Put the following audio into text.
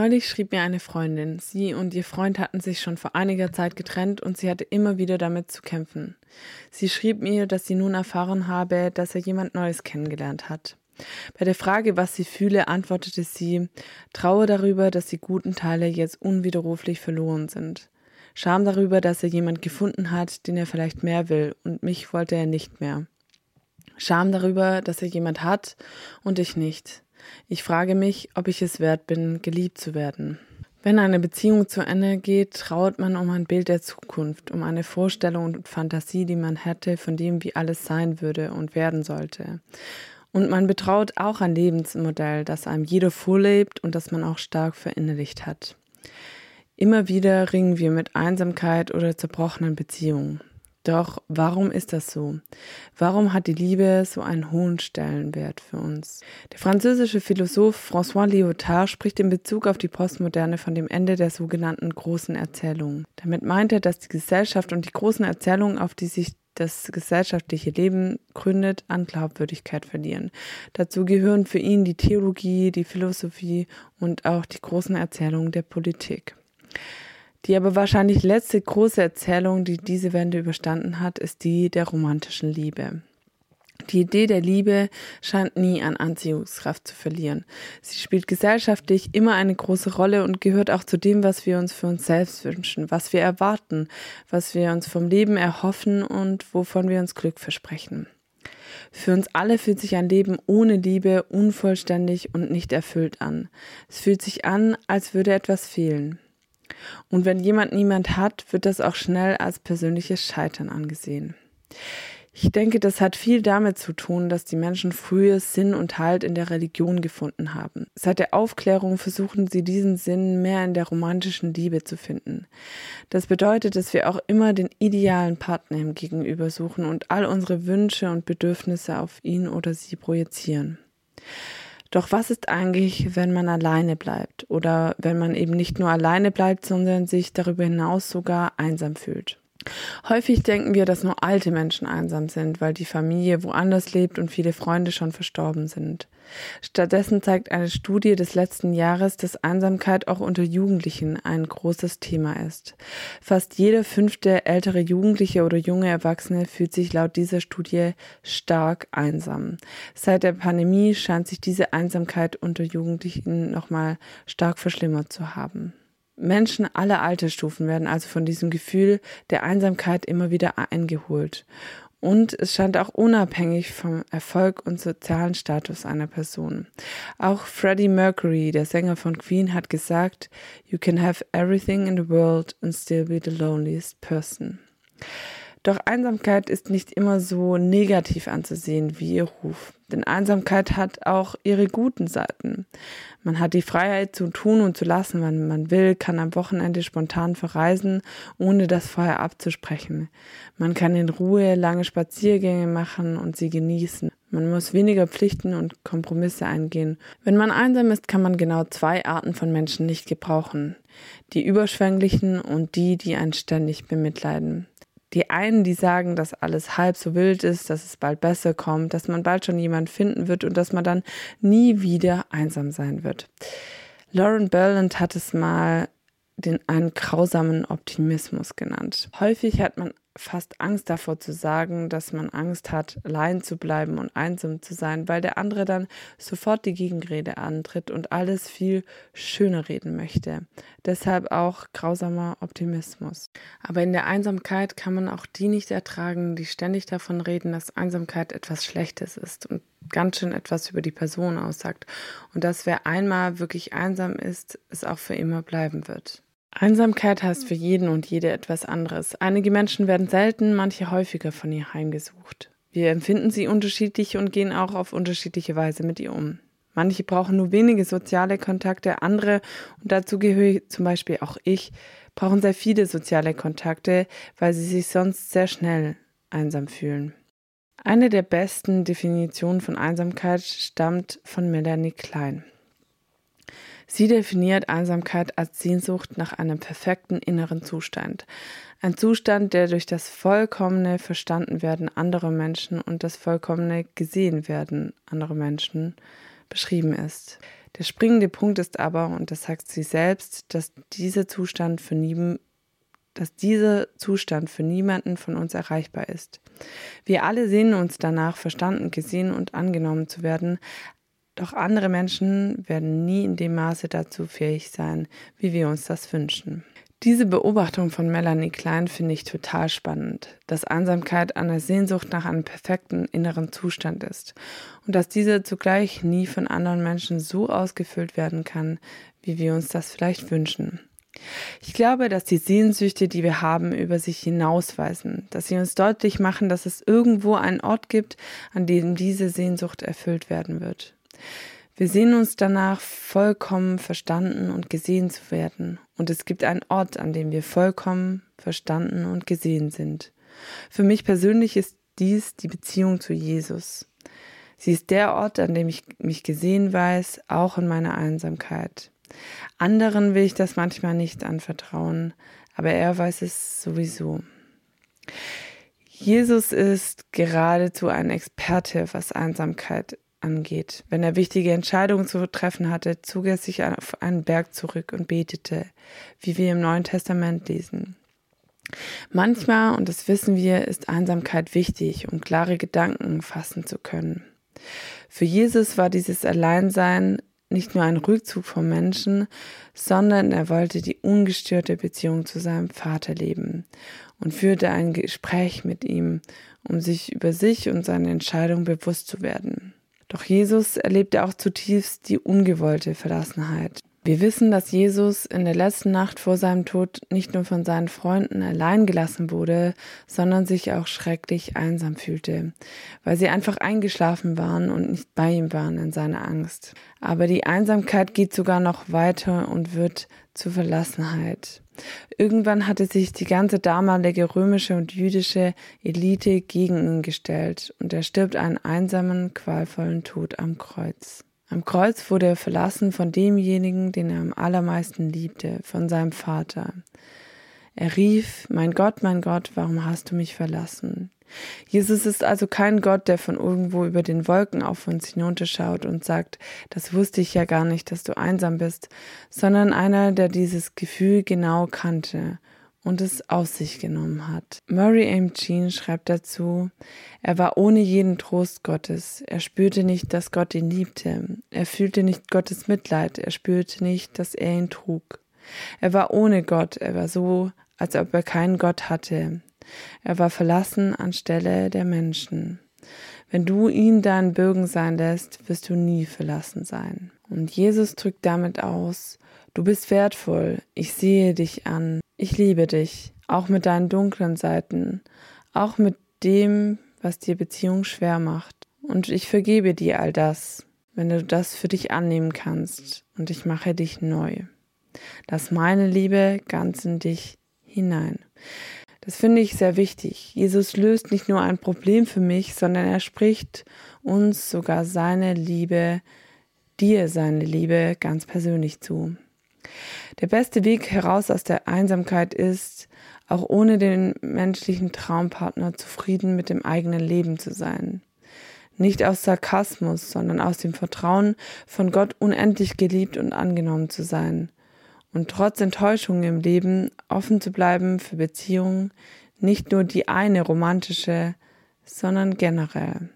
Neulich schrieb mir eine Freundin, sie und ihr Freund hatten sich schon vor einiger Zeit getrennt und sie hatte immer wieder damit zu kämpfen. Sie schrieb mir, dass sie nun erfahren habe, dass er jemand Neues kennengelernt hat. Bei der Frage, was sie fühle, antwortete sie, traue darüber, dass die guten Teile jetzt unwiderruflich verloren sind. Scham darüber, dass er jemand gefunden hat, den er vielleicht mehr will, und mich wollte er nicht mehr. Scham darüber, dass er jemand hat und ich nicht. Ich frage mich, ob ich es wert bin, geliebt zu werden. Wenn eine Beziehung zu Ende geht, trauert man um ein Bild der Zukunft, um eine Vorstellung und Fantasie, die man hätte von dem, wie alles sein würde und werden sollte. Und man betraut auch ein Lebensmodell, das einem jeder vorlebt und das man auch stark verinnerlicht hat. Immer wieder ringen wir mit Einsamkeit oder zerbrochenen Beziehungen. Doch warum ist das so? Warum hat die Liebe so einen hohen Stellenwert für uns? Der französische Philosoph François Lyotard spricht in Bezug auf die Postmoderne von dem Ende der sogenannten großen Erzählungen. Damit meint er, dass die Gesellschaft und die großen Erzählungen, auf die sich das gesellschaftliche Leben gründet, an Glaubwürdigkeit verlieren. Dazu gehören für ihn die Theologie, die Philosophie und auch die großen Erzählungen der Politik. Die aber wahrscheinlich letzte große Erzählung, die diese Wende überstanden hat, ist die der romantischen Liebe. Die Idee der Liebe scheint nie an Anziehungskraft zu verlieren. Sie spielt gesellschaftlich immer eine große Rolle und gehört auch zu dem, was wir uns für uns selbst wünschen, was wir erwarten, was wir uns vom Leben erhoffen und wovon wir uns Glück versprechen. Für uns alle fühlt sich ein Leben ohne Liebe unvollständig und nicht erfüllt an. Es fühlt sich an, als würde etwas fehlen. Und wenn jemand niemand hat, wird das auch schnell als persönliches Scheitern angesehen. Ich denke, das hat viel damit zu tun, dass die Menschen früher Sinn und Halt in der Religion gefunden haben. Seit der Aufklärung versuchen sie diesen Sinn mehr in der romantischen Liebe zu finden. Das bedeutet, dass wir auch immer den idealen Partner im Gegenüber suchen und all unsere Wünsche und Bedürfnisse auf ihn oder sie projizieren. Doch was ist eigentlich, wenn man alleine bleibt oder wenn man eben nicht nur alleine bleibt, sondern sich darüber hinaus sogar einsam fühlt? Häufig denken wir, dass nur alte Menschen einsam sind, weil die Familie woanders lebt und viele Freunde schon verstorben sind. Stattdessen zeigt eine Studie des letzten Jahres, dass Einsamkeit auch unter Jugendlichen ein großes Thema ist. Fast jeder fünfte ältere Jugendliche oder junge Erwachsene fühlt sich laut dieser Studie stark einsam. Seit der Pandemie scheint sich diese Einsamkeit unter Jugendlichen nochmal stark verschlimmert zu haben. Menschen aller Altersstufen werden also von diesem Gefühl der Einsamkeit immer wieder eingeholt. Und es scheint auch unabhängig vom Erfolg und sozialen Status einer Person. Auch Freddie Mercury, der Sänger von Queen, hat gesagt, You can have everything in the world and still be the loneliest person. Doch Einsamkeit ist nicht immer so negativ anzusehen wie ihr Ruf. Denn Einsamkeit hat auch ihre guten Seiten. Man hat die Freiheit zu tun und zu lassen, wann man will, kann am Wochenende spontan verreisen, ohne das vorher abzusprechen. Man kann in Ruhe lange Spaziergänge machen und sie genießen. Man muss weniger Pflichten und Kompromisse eingehen. Wenn man einsam ist, kann man genau zwei Arten von Menschen nicht gebrauchen. Die überschwänglichen und die, die einen ständig bemitleiden. Die einen, die sagen, dass alles halb so wild ist, dass es bald besser kommt, dass man bald schon jemand finden wird und dass man dann nie wieder einsam sein wird. Lauren Berland hat es mal den einen grausamen Optimismus genannt. Häufig hat man fast Angst davor zu sagen, dass man Angst hat, allein zu bleiben und einsam zu sein, weil der andere dann sofort die Gegenrede antritt und alles viel schöner reden möchte. Deshalb auch grausamer Optimismus. Aber in der Einsamkeit kann man auch die nicht ertragen, die ständig davon reden, dass Einsamkeit etwas Schlechtes ist und ganz schön etwas über die Person aussagt und dass wer einmal wirklich einsam ist, es auch für immer bleiben wird. Einsamkeit heißt für jeden und jede etwas anderes. Einige Menschen werden selten, manche häufiger von ihr heimgesucht. Wir empfinden sie unterschiedlich und gehen auch auf unterschiedliche Weise mit ihr um. Manche brauchen nur wenige soziale Kontakte, andere, und dazu gehöre zum Beispiel auch ich, brauchen sehr viele soziale Kontakte, weil sie sich sonst sehr schnell einsam fühlen. Eine der besten Definitionen von Einsamkeit stammt von Melanie Klein. Sie definiert Einsamkeit als Sehnsucht nach einem perfekten inneren Zustand. Ein Zustand, der durch das vollkommene Verstandenwerden anderer Menschen und das vollkommene Gesehenwerden anderer Menschen beschrieben ist. Der springende Punkt ist aber, und das sagt sie selbst, dass dieser Zustand für nie, dass dieser Zustand für niemanden von uns erreichbar ist. Wir alle sehnen uns danach, verstanden, gesehen und angenommen zu werden, doch andere Menschen werden nie in dem Maße dazu fähig sein, wie wir uns das wünschen. Diese Beobachtung von Melanie Klein finde ich total spannend, dass Einsamkeit eine Sehnsucht nach einem perfekten inneren Zustand ist und dass diese zugleich nie von anderen Menschen so ausgefüllt werden kann, wie wir uns das vielleicht wünschen. Ich glaube, dass die Sehnsüchte, die wir haben, über sich hinausweisen, dass sie uns deutlich machen, dass es irgendwo einen Ort gibt, an dem diese Sehnsucht erfüllt werden wird. Wir sehen uns danach, vollkommen verstanden und gesehen zu werden. Und es gibt einen Ort, an dem wir vollkommen verstanden und gesehen sind. Für mich persönlich ist dies die Beziehung zu Jesus. Sie ist der Ort, an dem ich mich gesehen weiß, auch in meiner Einsamkeit. Anderen will ich das manchmal nicht anvertrauen, aber er weiß es sowieso. Jesus ist geradezu ein Experte, was Einsamkeit angeht. Wenn er wichtige Entscheidungen zu treffen hatte, zog er sich auf einen Berg zurück und betete, wie wir im Neuen Testament lesen. Manchmal, und das wissen wir, ist Einsamkeit wichtig, um klare Gedanken fassen zu können. Für Jesus war dieses Alleinsein nicht nur ein Rückzug vom Menschen, sondern er wollte die ungestörte Beziehung zu seinem Vater leben und führte ein Gespräch mit ihm, um sich über sich und seine Entscheidung bewusst zu werden. Doch Jesus erlebte auch zutiefst die ungewollte Verlassenheit. Wir wissen, dass Jesus in der letzten Nacht vor seinem Tod nicht nur von seinen Freunden allein gelassen wurde, sondern sich auch schrecklich einsam fühlte, weil sie einfach eingeschlafen waren und nicht bei ihm waren in seiner Angst. Aber die Einsamkeit geht sogar noch weiter und wird zur Verlassenheit. Irgendwann hatte sich die ganze damalige römische und jüdische Elite gegen ihn gestellt und er stirbt einen einsamen, qualvollen Tod am Kreuz. Am Kreuz wurde er verlassen von demjenigen, den er am allermeisten liebte, von seinem Vater. Er rief, Mein Gott, mein Gott, warum hast du mich verlassen? Jesus ist also kein Gott, der von irgendwo über den Wolken auf uns hinunterschaut und sagt, das wusste ich ja gar nicht, dass du einsam bist, sondern einer, der dieses Gefühl genau kannte und es aus sich genommen hat. Murray M. Jean schreibt dazu, er war ohne jeden Trost Gottes, er spürte nicht, dass Gott ihn liebte, er fühlte nicht Gottes Mitleid, er spürte nicht, dass er ihn trug. Er war ohne Gott, er war so, als ob er keinen Gott hatte, er war verlassen anstelle der Menschen. Wenn du ihn dein Bürgen sein lässt, wirst du nie verlassen sein. Und Jesus drückt damit aus, du bist wertvoll, ich sehe dich an, ich liebe dich, auch mit deinen dunklen Seiten, auch mit dem, was dir Beziehung schwer macht. Und ich vergebe dir all das, wenn du das für dich annehmen kannst, und ich mache dich neu. Lass meine Liebe ganz in dich hinein. Das finde ich sehr wichtig. Jesus löst nicht nur ein Problem für mich, sondern er spricht uns sogar seine Liebe, dir seine Liebe ganz persönlich zu. Der beste Weg heraus aus der Einsamkeit ist, auch ohne den menschlichen Traumpartner zufrieden mit dem eigenen Leben zu sein. Nicht aus Sarkasmus, sondern aus dem Vertrauen, von Gott unendlich geliebt und angenommen zu sein und trotz Enttäuschungen im Leben offen zu bleiben für Beziehungen, nicht nur die eine romantische, sondern generell.